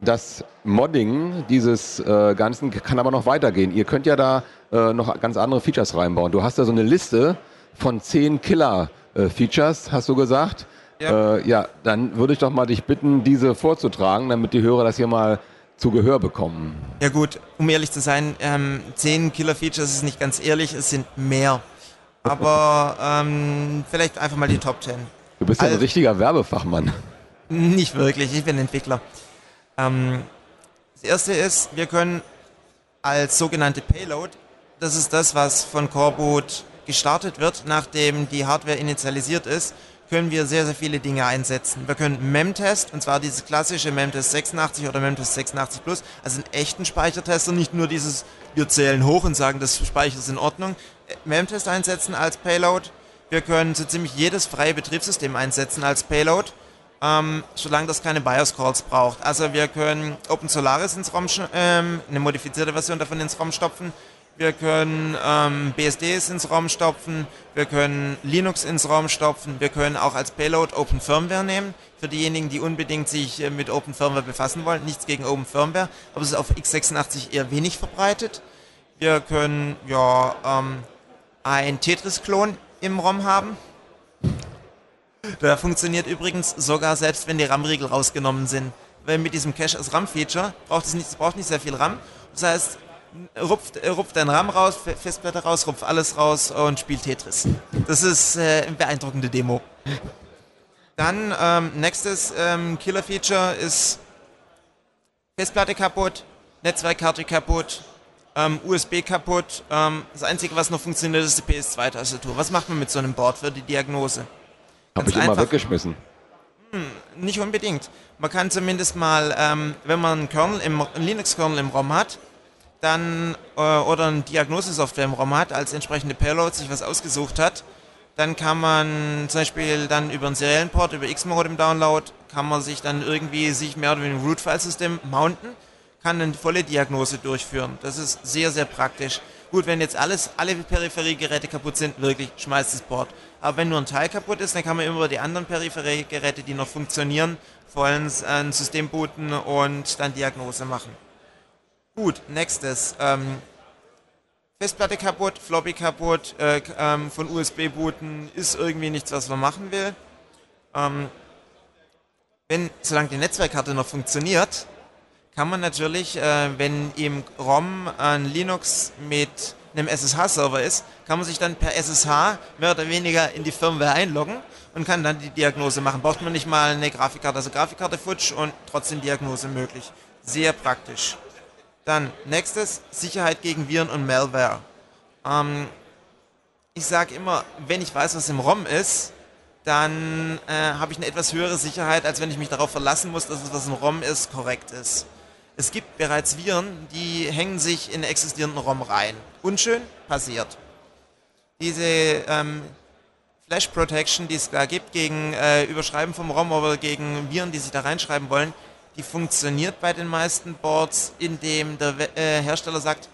Das Modding dieses äh, Ganzen kann aber noch weitergehen. Ihr könnt ja da äh, noch ganz andere Features reinbauen. Du hast da so eine Liste von zehn Killer-Features, hast du gesagt. Ja. Äh, ja, dann würde ich doch mal dich bitten, diese vorzutragen, damit die Hörer das hier mal zu Gehör bekommen. Ja gut, um ehrlich zu sein, ähm, zehn Killer-Features ist nicht ganz ehrlich, es sind mehr. Aber (laughs) ähm, vielleicht einfach mal die Top 10. Du bist ja also, ein richtiger Werbefachmann. Nicht wirklich, ich bin Entwickler. Ähm, das erste ist, wir können als sogenannte Payload, das ist das, was von Coreboot gestartet wird, nachdem die Hardware initialisiert ist, können wir sehr, sehr viele Dinge einsetzen. Wir können Memtest, und zwar dieses klassische Memtest 86 oder Memtest 86 Plus, also einen echten Speichertester, nicht nur dieses, wir zählen hoch und sagen, das Speicher ist in Ordnung. Memtest einsetzen als Payload. Wir können so ziemlich jedes freie Betriebssystem einsetzen als Payload, ähm, solange das keine BIOS-Calls braucht. Also wir können OpenSolaris ins ROM, ähm, eine modifizierte Version davon ins ROM stopfen wir können ähm, BSDs ins ROM stopfen, wir können Linux ins ROM stopfen, wir können auch als Payload Open Firmware nehmen, für diejenigen, die unbedingt sich äh, mit Open Firmware befassen wollen. Nichts gegen Open Firmware, aber es ist auf x86 eher wenig verbreitet. Wir können ja ähm, ein Tetris-Klon im ROM haben. Der funktioniert übrigens sogar selbst, wenn die RAM-Riegel rausgenommen sind. Weil mit diesem Cache als RAM-Feature braucht es nicht, braucht nicht sehr viel RAM. Das heißt, rupft, rupft deinen RAM raus, Festplatte raus, rupft alles raus und spielt Tetris. Das ist äh, eine beeindruckende Demo. Dann ähm, nächstes ähm, Killer-Feature ist Festplatte kaputt, Netzwerkkarte kaputt, ähm, USB kaputt. Ähm, das Einzige, was noch funktioniert, ist die PS2-Tastatur. Was macht man mit so einem Board für die Diagnose? Habe ich einfach. immer weggeschmissen. Hm, nicht unbedingt. Man kann zumindest mal, ähm, wenn man einen Kernel im, einen Linux-Kernel im ROM hat, dann äh, oder eine Diagnosesoftware im ROM hat, als entsprechende Payload sich was ausgesucht hat, dann kann man zum Beispiel dann über einen Serienport, über Xmode im Download, kann man sich dann irgendwie sich mehr oder weniger ein Root-File-System mounten, kann eine volle Diagnose durchführen. Das ist sehr, sehr praktisch. Gut, wenn jetzt alles, alle Peripheriegeräte kaputt sind, wirklich, schmeißt das Board. Aber wenn nur ein Teil kaputt ist, dann kann man immer über die anderen Peripheriegeräte, die noch funktionieren, vollends ein System booten und dann Diagnose machen. Gut, nächstes. Ähm, Festplatte kaputt, Floppy kaputt, äh, ähm, von USB booten ist irgendwie nichts, was man machen will. Ähm, wenn, solange die Netzwerkkarte noch funktioniert, kann man natürlich, äh, wenn im ROM ein Linux mit einem SSH-Server ist, kann man sich dann per SSH mehr oder weniger in die Firmware einloggen und kann dann die Diagnose machen. Braucht man nicht mal eine Grafikkarte, also Grafikkarte futsch und trotzdem Diagnose möglich. Sehr praktisch. Dann nächstes, Sicherheit gegen Viren und Malware. Ähm, ich sage immer, wenn ich weiß, was im ROM ist, dann äh, habe ich eine etwas höhere Sicherheit, als wenn ich mich darauf verlassen muss, dass es, was im ROM ist, korrekt ist. Es gibt bereits Viren, die hängen sich in existierenden ROM rein. Unschön, passiert. Diese ähm, Flash Protection, die es da gibt gegen äh, Überschreiben vom ROM oder gegen Viren, die sich da reinschreiben wollen, die funktioniert bei den meisten Boards, indem der äh, Hersteller sagt,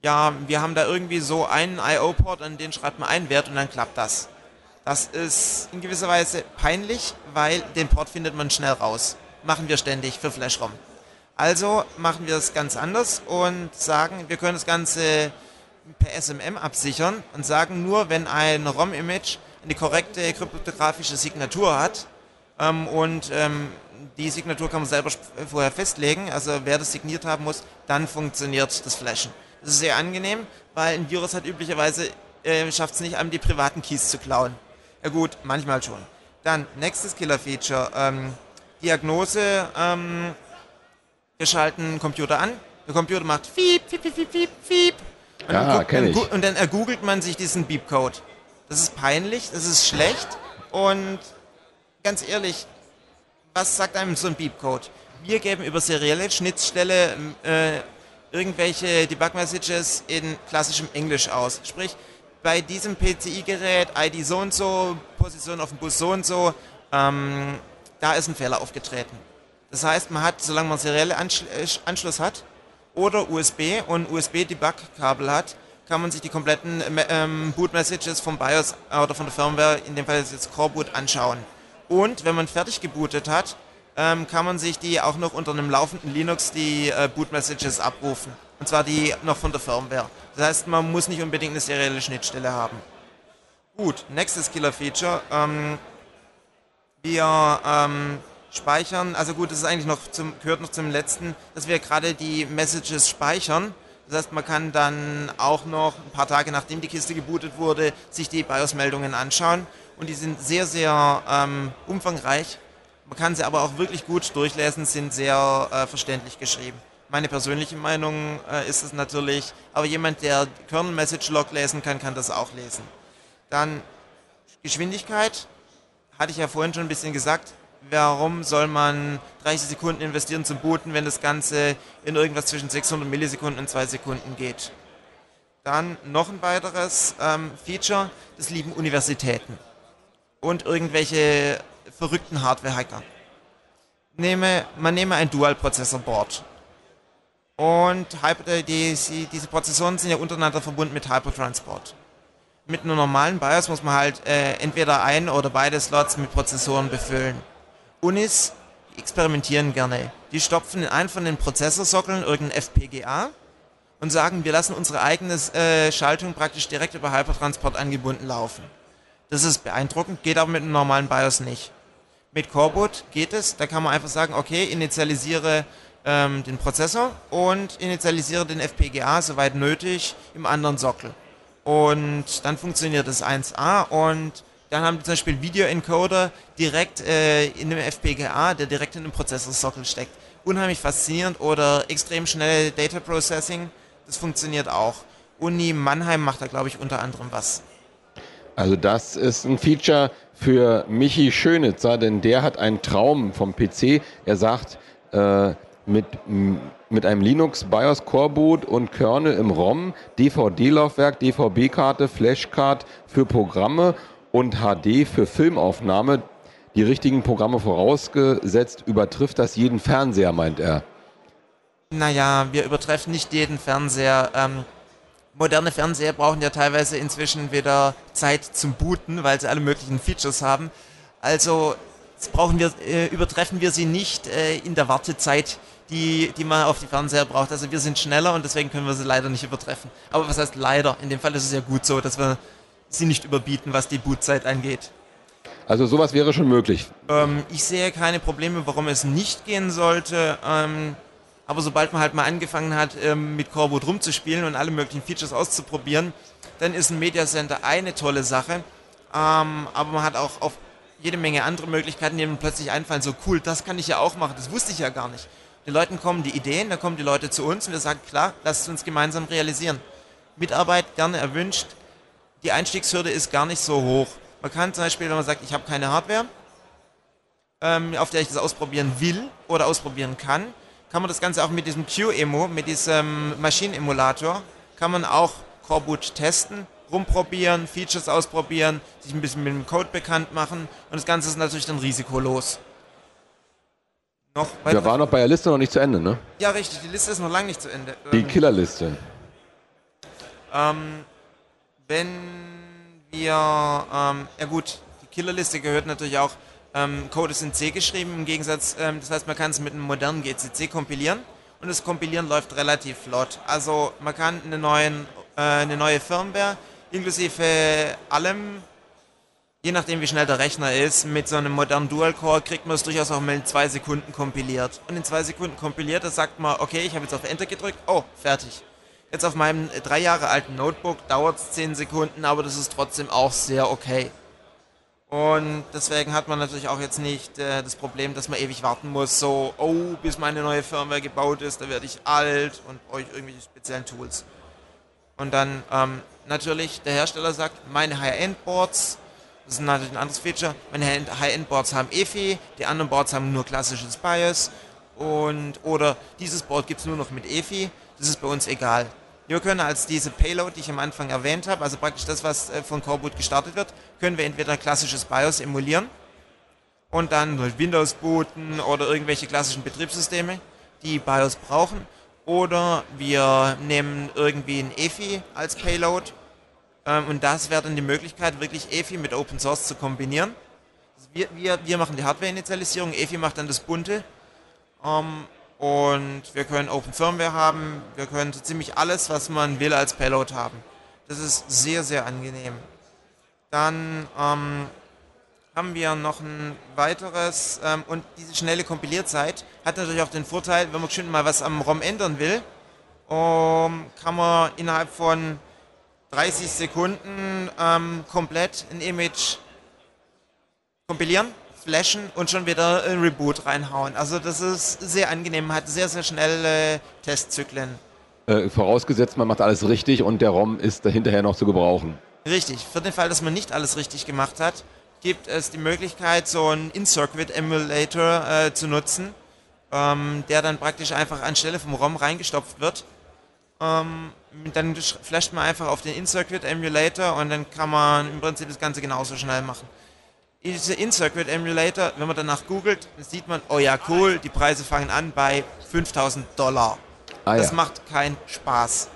ja, wir haben da irgendwie so einen IO-Port, an den schreibt man einen Wert und dann klappt das. Das ist in gewisser Weise peinlich, weil den Port findet man schnell raus. Machen wir ständig für Flash-ROM. Also machen wir es ganz anders und sagen, wir können das Ganze per SMM absichern und sagen nur, wenn ein ROM-Image eine korrekte kryptografische Signatur hat, ähm, und ähm, die Signatur kann man selber vorher festlegen. Also wer das signiert haben muss, dann funktioniert das Flashen. Das ist sehr angenehm, weil ein Virus hat üblicherweise äh, schafft es nicht, einem die privaten Keys zu klauen. Ja gut, manchmal schon. Dann, nächstes Killer-Feature. Ähm, Diagnose. Ähm, wir schalten einen Computer an. Der Computer macht Fiep, Fiep, Fiep, Fiep, Fiep, Fiep. Und, ja, dann, ich. und dann ergoogelt man sich diesen Beep-Code. Das ist peinlich, das ist schlecht und ganz ehrlich, was sagt einem so ein Beep-Code? Wir geben über serielle Schnittstelle äh, irgendwelche Debug-Messages in klassischem Englisch aus. Sprich, bei diesem PCI-Gerät ID so und so, Position auf dem Bus so und so, ähm, da ist ein Fehler aufgetreten. Das heißt, man hat, solange man serielle Anschluss hat oder USB und USB-Debug-Kabel hat, kann man sich die kompletten ähm, Boot-Messages vom BIOS oder von der Firmware, in dem Fall ist jetzt Core Boot, anschauen. Und wenn man fertig gebootet hat, ähm, kann man sich die auch noch unter einem laufenden Linux die äh, Boot-Messages abrufen. Und zwar die noch von der Firmware. Das heißt, man muss nicht unbedingt eine serielle Schnittstelle haben. Gut, nächstes Killer-Feature. Ähm, wir ähm, speichern, also gut, das ist eigentlich noch zum, gehört noch zum letzten, dass wir gerade die Messages speichern. Das heißt, man kann dann auch noch ein paar Tage nachdem die Kiste gebootet wurde, sich die BIOS-Meldungen anschauen. Und die sind sehr, sehr ähm, umfangreich. Man kann sie aber auch wirklich gut durchlesen, sind sehr äh, verständlich geschrieben. Meine persönliche Meinung äh, ist es natürlich, aber jemand, der Kernel Message Log lesen kann, kann das auch lesen. Dann Geschwindigkeit, hatte ich ja vorhin schon ein bisschen gesagt. Warum soll man 30 Sekunden investieren zum Booten, wenn das Ganze in irgendwas zwischen 600 Millisekunden und 2 Sekunden geht? Dann noch ein weiteres ähm, Feature, das lieben Universitäten und irgendwelche verrückten Hardware-Hacker. Nehme, man nehme ein Dual-Prozessor-Board und Hyper, die, diese Prozessoren sind ja untereinander verbunden mit Hypertransport. Mit einem normalen BIOS muss man halt äh, entweder ein oder beide Slots mit Prozessoren befüllen. Unis experimentieren gerne. Die stopfen in einen von den Prozessorsockeln irgendein FPGA und sagen, wir lassen unsere eigene äh, Schaltung praktisch direkt über Hypertransport angebunden laufen. Das ist beeindruckend, geht aber mit einem normalen BIOS nicht. Mit Coreboot geht es, da kann man einfach sagen, okay, initialisiere ähm, den Prozessor und initialisiere den FPGA soweit nötig im anderen Sockel. Und dann funktioniert das 1A und dann haben wir zum Beispiel Video-Encoder direkt äh, in dem FPGA, der direkt in dem Prozessorsockel steckt. Unheimlich faszinierend oder extrem schnelle Data Processing, das funktioniert auch. Uni Mannheim macht da, glaube ich, unter anderem was. Also das ist ein Feature für Michi Schönitzer, denn der hat einen Traum vom PC. Er sagt, äh, mit, mit einem Linux BIOS Core Boot und Kernel im ROM, DVD-Laufwerk, DVB-Karte, Flashcard für Programme und HD für Filmaufnahme. Die richtigen Programme vorausgesetzt, übertrifft das jeden Fernseher, meint er. Naja, wir übertreffen nicht jeden Fernseher. Ähm, moderne Fernseher brauchen ja teilweise inzwischen wieder Zeit zum Booten, weil sie alle möglichen Features haben. Also brauchen wir, äh, übertreffen wir sie nicht äh, in der Wartezeit die, die man auf die Fernseher braucht. Also wir sind schneller und deswegen können wir sie leider nicht übertreffen. Aber was heißt leider? In dem Fall ist es ja gut so, dass wir sie nicht überbieten, was die Bootzeit angeht. Also sowas wäre schon möglich. Ähm, ich sehe keine Probleme, warum es nicht gehen sollte. Ähm, aber sobald man halt mal angefangen hat, ähm, mit Coreboot rumzuspielen und alle möglichen Features auszuprobieren, dann ist ein Media Center eine tolle Sache. Ähm, aber man hat auch auf jede Menge andere Möglichkeiten, die einem plötzlich einfallen, so cool, das kann ich ja auch machen, das wusste ich ja gar nicht. Den Leuten kommen die Ideen, dann kommen die Leute zu uns und wir sagen, klar, lasst uns gemeinsam realisieren. Mitarbeit gerne erwünscht. Die Einstiegshürde ist gar nicht so hoch. Man kann zum Beispiel, wenn man sagt, ich habe keine Hardware, ähm, auf der ich das ausprobieren will oder ausprobieren kann, kann man das Ganze auch mit diesem Q-Emo, mit diesem Maschinenemulator, kann man auch Coreboot testen, rumprobieren, Features ausprobieren, sich ein bisschen mit dem Code bekannt machen und das Ganze ist natürlich dann risikolos. Noch Wir waren noch bei der Liste noch nicht zu Ende, ne? Ja, richtig, die Liste ist noch lange nicht zu Ende. Die ähm, Killerliste. Ähm, wenn wir, ähm, ja gut, die Killerliste gehört natürlich auch, ähm, Code ist in C geschrieben, im Gegensatz, ähm, das heißt, man kann es mit einem modernen GCC kompilieren und das Kompilieren läuft relativ flott. Also man kann eine, neuen, äh, eine neue Firmware inklusive allem je nachdem wie schnell der Rechner ist, mit so einem modernen Dual-Core kriegt man es durchaus auch mal in zwei Sekunden kompiliert. Und in zwei Sekunden kompiliert, da sagt man, okay, ich habe jetzt auf Enter gedrückt, oh, fertig. Jetzt auf meinem drei Jahre alten Notebook dauert es zehn Sekunden, aber das ist trotzdem auch sehr okay. Und deswegen hat man natürlich auch jetzt nicht äh, das Problem, dass man ewig warten muss, so, oh, bis meine neue Firmware gebaut ist, da werde ich alt und brauche ich irgendwelche speziellen Tools. Und dann ähm, natürlich, der Hersteller sagt, meine High-End-Boards, das ist natürlich ein anderes Feature, meine High-End-Boards haben EFI, die anderen Boards haben nur klassisches BIOS und oder dieses Board gibt es nur noch mit EFI, das ist bei uns egal. Wir können als diese Payload, die ich am Anfang erwähnt habe, also praktisch das, was äh, von Coreboot gestartet wird, können wir entweder klassisches BIOS emulieren und dann durch Windows booten oder irgendwelche klassischen Betriebssysteme, die BIOS brauchen. Oder wir nehmen irgendwie ein EFI als Payload ähm, und das wäre dann die Möglichkeit, wirklich EFI mit Open Source zu kombinieren. Wir, wir, wir machen die Hardware-Initialisierung, EFI macht dann das Bunte. Ähm, und wir können Open Firmware haben, wir können so ziemlich alles, was man will, als Payload haben. Das ist sehr, sehr angenehm. Dann ähm, haben wir noch ein weiteres ähm, und diese schnelle Kompilierzeit hat natürlich auch den Vorteil, wenn man schon mal was am ROM ändern will, um, kann man innerhalb von 30 Sekunden ähm, komplett ein Image kompilieren flashen und schon wieder ein Reboot reinhauen. Also das ist sehr angenehm, hat sehr, sehr schnelle Testzyklen. Äh, vorausgesetzt, man macht alles richtig und der ROM ist hinterher noch zu gebrauchen. Richtig. Für den Fall, dass man nicht alles richtig gemacht hat, gibt es die Möglichkeit, so einen In-Circuit-Emulator äh, zu nutzen, ähm, der dann praktisch einfach anstelle vom ROM reingestopft wird. Ähm, dann flasht man einfach auf den In-Circuit-Emulator und dann kann man im Prinzip das Ganze genauso schnell machen diese In-Circuit Emulator, wenn man danach googelt, sieht man, oh ja, cool, die Preise fangen an bei 5000 Dollar. Ah, das ja. macht keinen Spaß.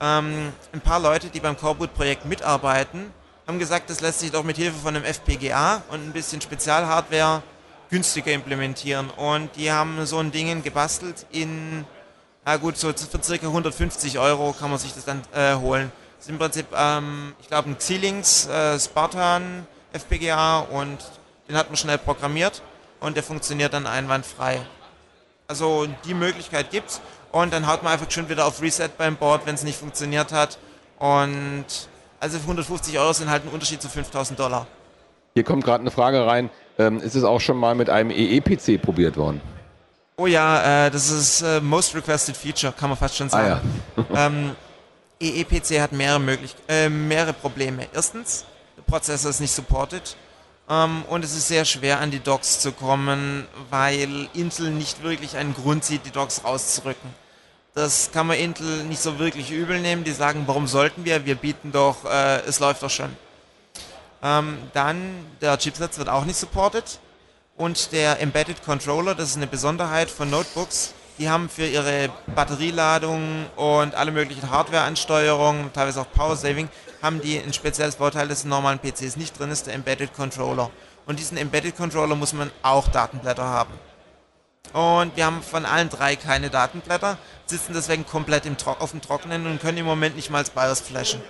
Ähm, ein paar Leute, die beim Coreboot-Projekt mitarbeiten, haben gesagt, das lässt sich doch mit Hilfe von einem FPGA und ein bisschen Spezialhardware günstiger implementieren. Und die haben so ein Ding gebastelt in, na gut, so für circa 150 Euro kann man sich das dann äh, holen. Das ist im Prinzip, ähm, ich glaube, ein Xilinx äh, Spartan FPGA und den hat man schnell programmiert und der funktioniert dann einwandfrei. Also die Möglichkeit gibt's und dann haut man einfach schon wieder auf Reset beim Board, wenn es nicht funktioniert hat. Und also 150 Euro sind halt ein Unterschied zu 5000 Dollar. Hier kommt gerade eine Frage rein. Ähm, ist es auch schon mal mit einem EE-PC probiert worden? Oh ja, äh, das ist äh, Most Requested Feature, kann man fast schon sagen. Ah, ja. (laughs) ähm, EE-PC hat mehrere, möglich äh, mehrere Probleme. Erstens, Prozessor ist nicht supported. Ähm, und es ist sehr schwer an die Docks zu kommen, weil Intel nicht wirklich einen Grund sieht, die Docks rauszurücken. Das kann man Intel nicht so wirklich übel nehmen. Die sagen, warum sollten wir? Wir bieten doch, äh, es läuft doch schon. Ähm, dann, der Chipsatz wird auch nicht supported. Und der Embedded Controller, das ist eine Besonderheit von Notebooks, die haben für ihre Batterieladung und alle möglichen Hardware-Ansteuerungen, teilweise auch Power Saving, haben die ein spezielles Vorteil, das in normalen PCs nicht drin ist, der Embedded Controller. Und diesen Embedded Controller muss man auch Datenblätter haben. Und wir haben von allen drei keine Datenblätter, sitzen deswegen komplett im auf dem Trockenen und können im Moment nicht mal als BIOS flashen.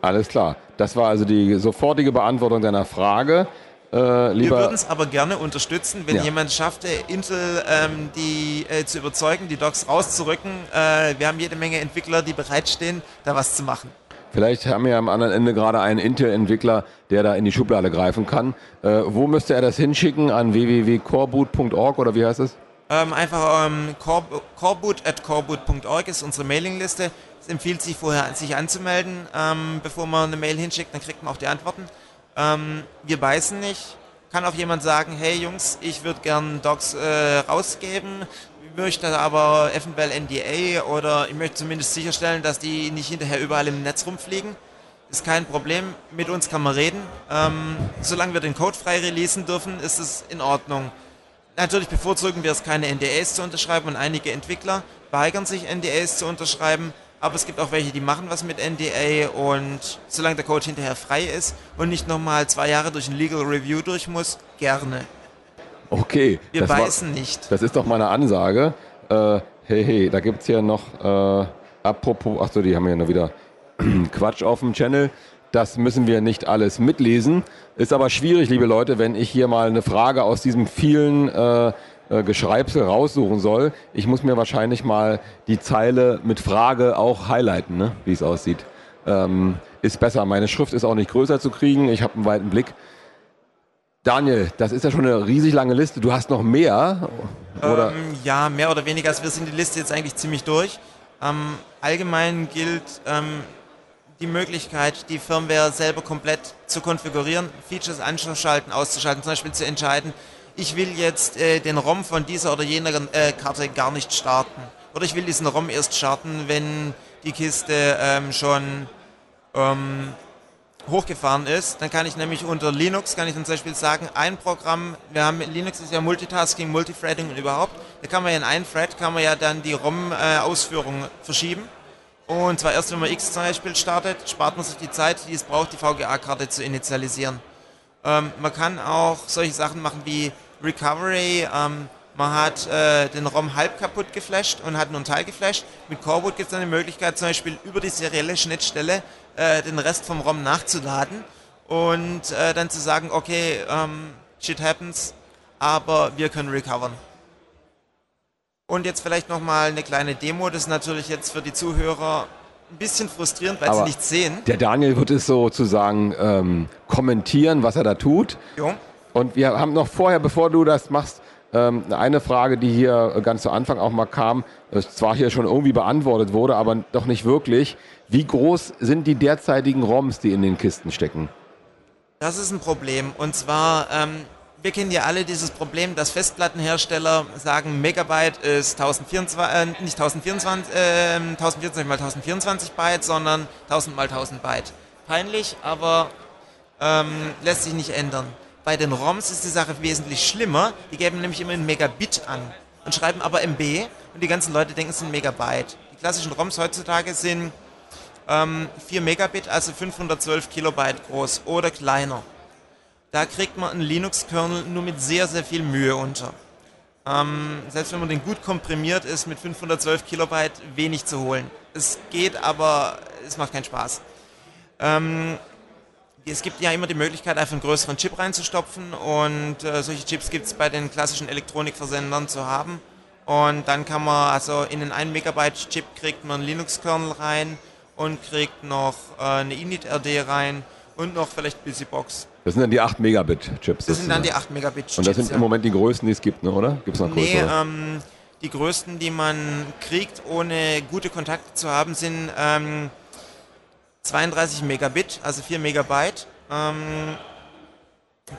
Alles klar. Das war also die sofortige Beantwortung deiner Frage. Äh, wir würden es aber gerne unterstützen, wenn ja. jemand schafft, Intel ähm, die, äh, zu überzeugen, die Docs rauszurücken. Äh, wir haben jede Menge Entwickler, die bereitstehen, da was zu machen. Vielleicht haben wir am anderen Ende gerade einen Intel-Entwickler, der da in die Schublade greifen kann. Äh, wo müsste er das hinschicken? An www.coreboot.org oder wie heißt es? Ähm, einfach ähm, coreboot at coreboot.org ist unsere Mailingliste. Es empfiehlt sich vorher, sich anzumelden, ähm, bevor man eine Mail hinschickt, dann kriegt man auch die Antworten. Ähm, wir beißen nicht. Kann auch jemand sagen, hey Jungs, ich würde gern Docs äh, rausgeben, möchte aber eventuell NDA oder ich möchte zumindest sicherstellen, dass die nicht hinterher überall im Netz rumfliegen. Ist kein Problem, mit uns kann man reden. Ähm, solange wir den Code frei releasen dürfen, ist es in Ordnung. Natürlich bevorzugen wir es, keine NDAs zu unterschreiben und einige Entwickler weigern sich, NDAs zu unterschreiben aber es gibt auch welche, die machen was mit NDA und solange der Code hinterher frei ist und nicht nochmal zwei Jahre durch ein Legal Review durch muss, gerne. Okay. Wir beißen war, nicht. Das ist doch meine Ansage. Äh, hey, hey, da gibt es ja noch, äh, apropos, achso, die haben ja noch wieder (clears throat) Quatsch auf dem Channel. Das müssen wir nicht alles mitlesen. Ist aber schwierig, liebe Leute, wenn ich hier mal eine Frage aus diesem vielen äh, äh, Geschreibsel raussuchen soll. Ich muss mir wahrscheinlich mal die Zeile mit Frage auch highlighten, ne? wie es aussieht. Ähm, ist besser. Meine Schrift ist auch nicht größer zu kriegen. Ich habe einen weiten Blick. Daniel, das ist ja schon eine riesig lange Liste. Du hast noch mehr? Oder? Ähm, ja, mehr oder weniger. Also wir sind die Liste jetzt eigentlich ziemlich durch. Ähm, allgemein gilt ähm, die Möglichkeit, die Firmware selber komplett zu konfigurieren, Features anzuschalten, auszuschalten, zum Beispiel zu entscheiden, ich will jetzt äh, den ROM von dieser oder jener äh, Karte gar nicht starten. Oder ich will diesen ROM erst starten, wenn die Kiste ähm, schon ähm, hochgefahren ist, dann kann ich nämlich unter Linux, kann ich zum Beispiel sagen, ein Programm, wir haben, Linux ist ja Multitasking, Multithreading und überhaupt, da kann man ja in einen Thread, kann man ja dann die ROM-Ausführung verschieben. Und zwar erst, wenn man X zum Beispiel startet, spart man sich die Zeit, die es braucht, die VGA-Karte zu initialisieren. Ähm, man kann auch solche Sachen machen wie Recovery, ähm, man hat äh, den ROM halb kaputt geflasht und hat nur einen Teil geflasht. Mit Coreboot gibt es eine Möglichkeit, zum Beispiel über die serielle Schnittstelle äh, den Rest vom ROM nachzuladen und äh, dann zu sagen, okay, ähm, shit happens, aber wir können recovern. Und jetzt vielleicht nochmal eine kleine Demo, das ist natürlich jetzt für die Zuhörer ein bisschen frustrierend, weil aber sie nichts sehen. Der Daniel wird es sozusagen ähm, kommentieren, was er da tut. Jo. Und wir haben noch vorher, bevor du das machst, ähm, eine Frage, die hier ganz zu Anfang auch mal kam, zwar hier schon irgendwie beantwortet wurde, aber doch nicht wirklich. Wie groß sind die derzeitigen ROMs, die in den Kisten stecken? Das ist ein Problem. Und zwar, ähm, wir kennen ja alle dieses Problem, dass Festplattenhersteller sagen, Megabyte ist 1024, äh, nicht 1024, äh, 1024 mal 1024 Byte, sondern 1000 mal 1000 Byte. Peinlich, aber ähm, lässt sich nicht ändern. Bei den ROMs ist die Sache wesentlich schlimmer. Die geben nämlich immer ein Megabit an und schreiben aber MB und die ganzen Leute denken, es sind Megabyte. Die klassischen ROMs heutzutage sind ähm, 4 Megabit, also 512 Kilobyte groß oder kleiner. Da kriegt man einen Linux-Kernel nur mit sehr, sehr viel Mühe unter. Ähm, selbst wenn man den gut komprimiert ist, mit 512 Kilobyte wenig zu holen. Es geht, aber es macht keinen Spaß. Ähm, es gibt ja immer die Möglichkeit, einfach einen größeren Chip reinzustopfen und äh, solche Chips gibt es bei den klassischen Elektronikversendern zu haben. Und dann kann man, also in den 1 Megabyte Chip kriegt man einen Linux-Kernel rein und kriegt noch äh, eine Init-RD rein und noch vielleicht BusyBox. Das sind dann die 8 Megabit Chips. Das sind dann die 8 Megabit Chips. Und das sind ja. im Moment die größten, die es gibt, ne, oder? Gibt es noch größere? Nee, ähm, die größten, die man kriegt, ohne gute Kontakte zu haben, sind ähm, 32 Megabit, also 4 Megabyte. Ähm,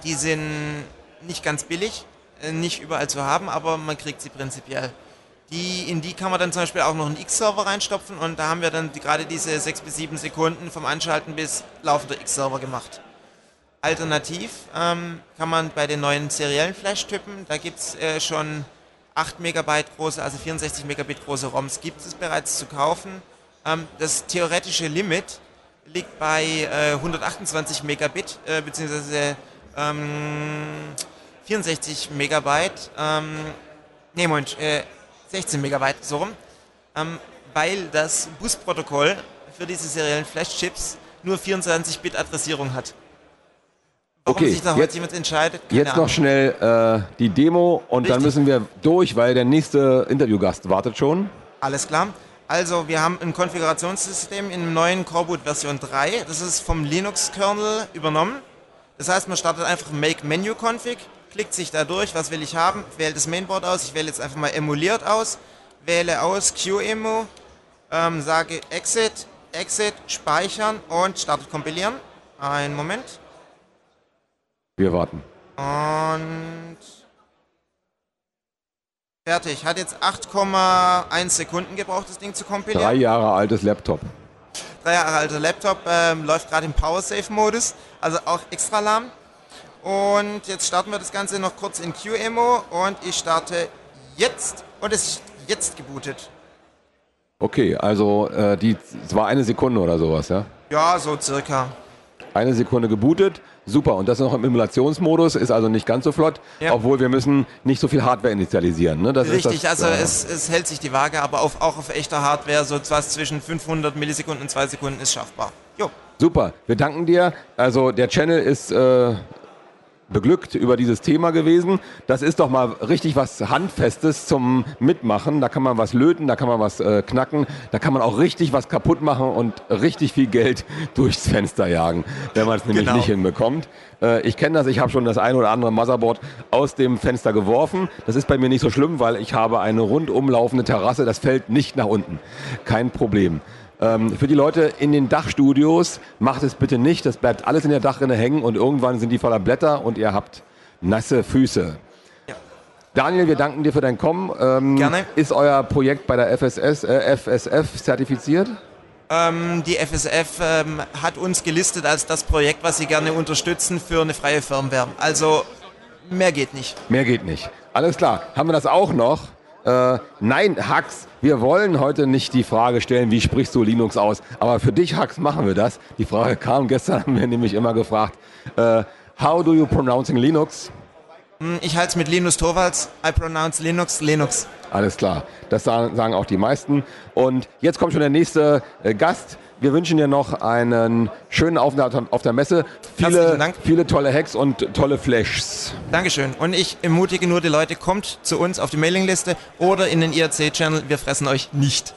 die sind nicht ganz billig, äh, nicht überall zu haben, aber man kriegt sie prinzipiell. Die, in die kann man dann zum Beispiel auch noch einen X-Server reinstopfen und da haben wir dann die, gerade diese 6 bis 7 Sekunden vom Anschalten bis laufender X-Server gemacht. Alternativ ähm, kann man bei den neuen seriellen Flash-Typen, da gibt es äh, schon 8 Megabyte große, also 64 Megabit große ROMs, gibt es bereits zu kaufen. Ähm, das theoretische Limit liegt bei äh, 128 Megabit, äh, beziehungsweise ähm, 64 Megabyte, ähm, nee, Moment, äh, 16 Megabyte, so rum, ähm, weil das Busprotokoll für diese seriellen Flash-Chips nur 24-Bit-Adressierung hat. Warum okay, sich da jetzt, jemand entscheidet? Jetzt Ahnung. noch schnell äh, die Demo und Richtig. dann müssen wir durch, weil der nächste Interviewgast wartet schon. Alles klar. Also wir haben ein Konfigurationssystem in dem neuen Coreboot Version 3. Das ist vom Linux-Kernel übernommen. Das heißt, man startet einfach Make Menu Config, klickt sich da durch, was will ich haben, wählt das Mainboard aus. Ich wähle jetzt einfach mal emuliert aus, wähle aus QEMU, ähm, sage Exit, Exit, speichern und startet kompilieren. Einen Moment. Wir warten. Und Fertig. Hat jetzt 8,1 Sekunden gebraucht, das Ding zu kompilieren. Drei Jahre altes Laptop. Drei Jahre alter Laptop, ähm, läuft gerade im Power Safe Modus, also auch extra lahm. Und jetzt starten wir das Ganze noch kurz in QEMO und ich starte jetzt und es ist jetzt gebootet. Okay, also äh, die, es war eine Sekunde oder sowas, ja? Ja, so circa. Eine Sekunde gebootet. Super, und das noch im Emulationsmodus, ist also nicht ganz so flott, ja. obwohl wir müssen nicht so viel Hardware initialisieren. Ne? Das Richtig, das, also äh, es, es, hält sich die Waage, aber auf, auch auf echter Hardware so was zwischen 500 Millisekunden und 2 Sekunden ist schaffbar. Jo. Super, wir danken dir. Also der Channel ist äh, beglückt über dieses Thema gewesen. Das ist doch mal richtig was Handfestes zum Mitmachen. Da kann man was löten, da kann man was äh, knacken, da kann man auch richtig was kaputt machen und richtig viel Geld (laughs) durchs Fenster jagen, wenn man es nämlich genau. nicht hinbekommt. Äh, ich kenne das, ich habe schon das ein oder andere Motherboard aus dem Fenster geworfen. Das ist bei mir nicht so schlimm, weil ich habe eine rundum laufende Terrasse, das fällt nicht nach unten. Kein Problem. Ähm, für die Leute in den Dachstudios, macht es bitte nicht. Das bleibt alles in der Dachrinne hängen und irgendwann sind die voller Blätter und ihr habt nasse Füße. Ja. Daniel, wir danken dir für dein Kommen. Ähm, Gerne. Ist euer Projekt bei der FSS, äh, FSF zertifiziert? Ähm, die FSF ähm, hat uns gelistet als das Projekt, was sie gerne unterstützen für eine freie Firmware. Also mehr geht nicht. Mehr geht nicht. Alles klar. Haben wir das auch noch? Äh, nein, Hacks, wir wollen heute nicht die Frage stellen, wie sprichst du Linux aus? Aber für dich, Hacks, machen wir das. Die Frage kam gestern, (laughs) haben wir nämlich immer gefragt, äh, how do you pronouncing Linux? Hm, ich halte es mit Linus Torvalds. I pronounce Linux, Linux. Alles klar. Das sagen auch die meisten. Und jetzt kommt schon der nächste äh, Gast. Wir wünschen dir noch einen schönen Aufenthalt auf der Messe. Viele, viele tolle Hacks und tolle Flashs. Dankeschön. Und ich ermutige nur die Leute, kommt zu uns auf die Mailingliste oder in den IRC-Channel. Wir fressen euch nicht.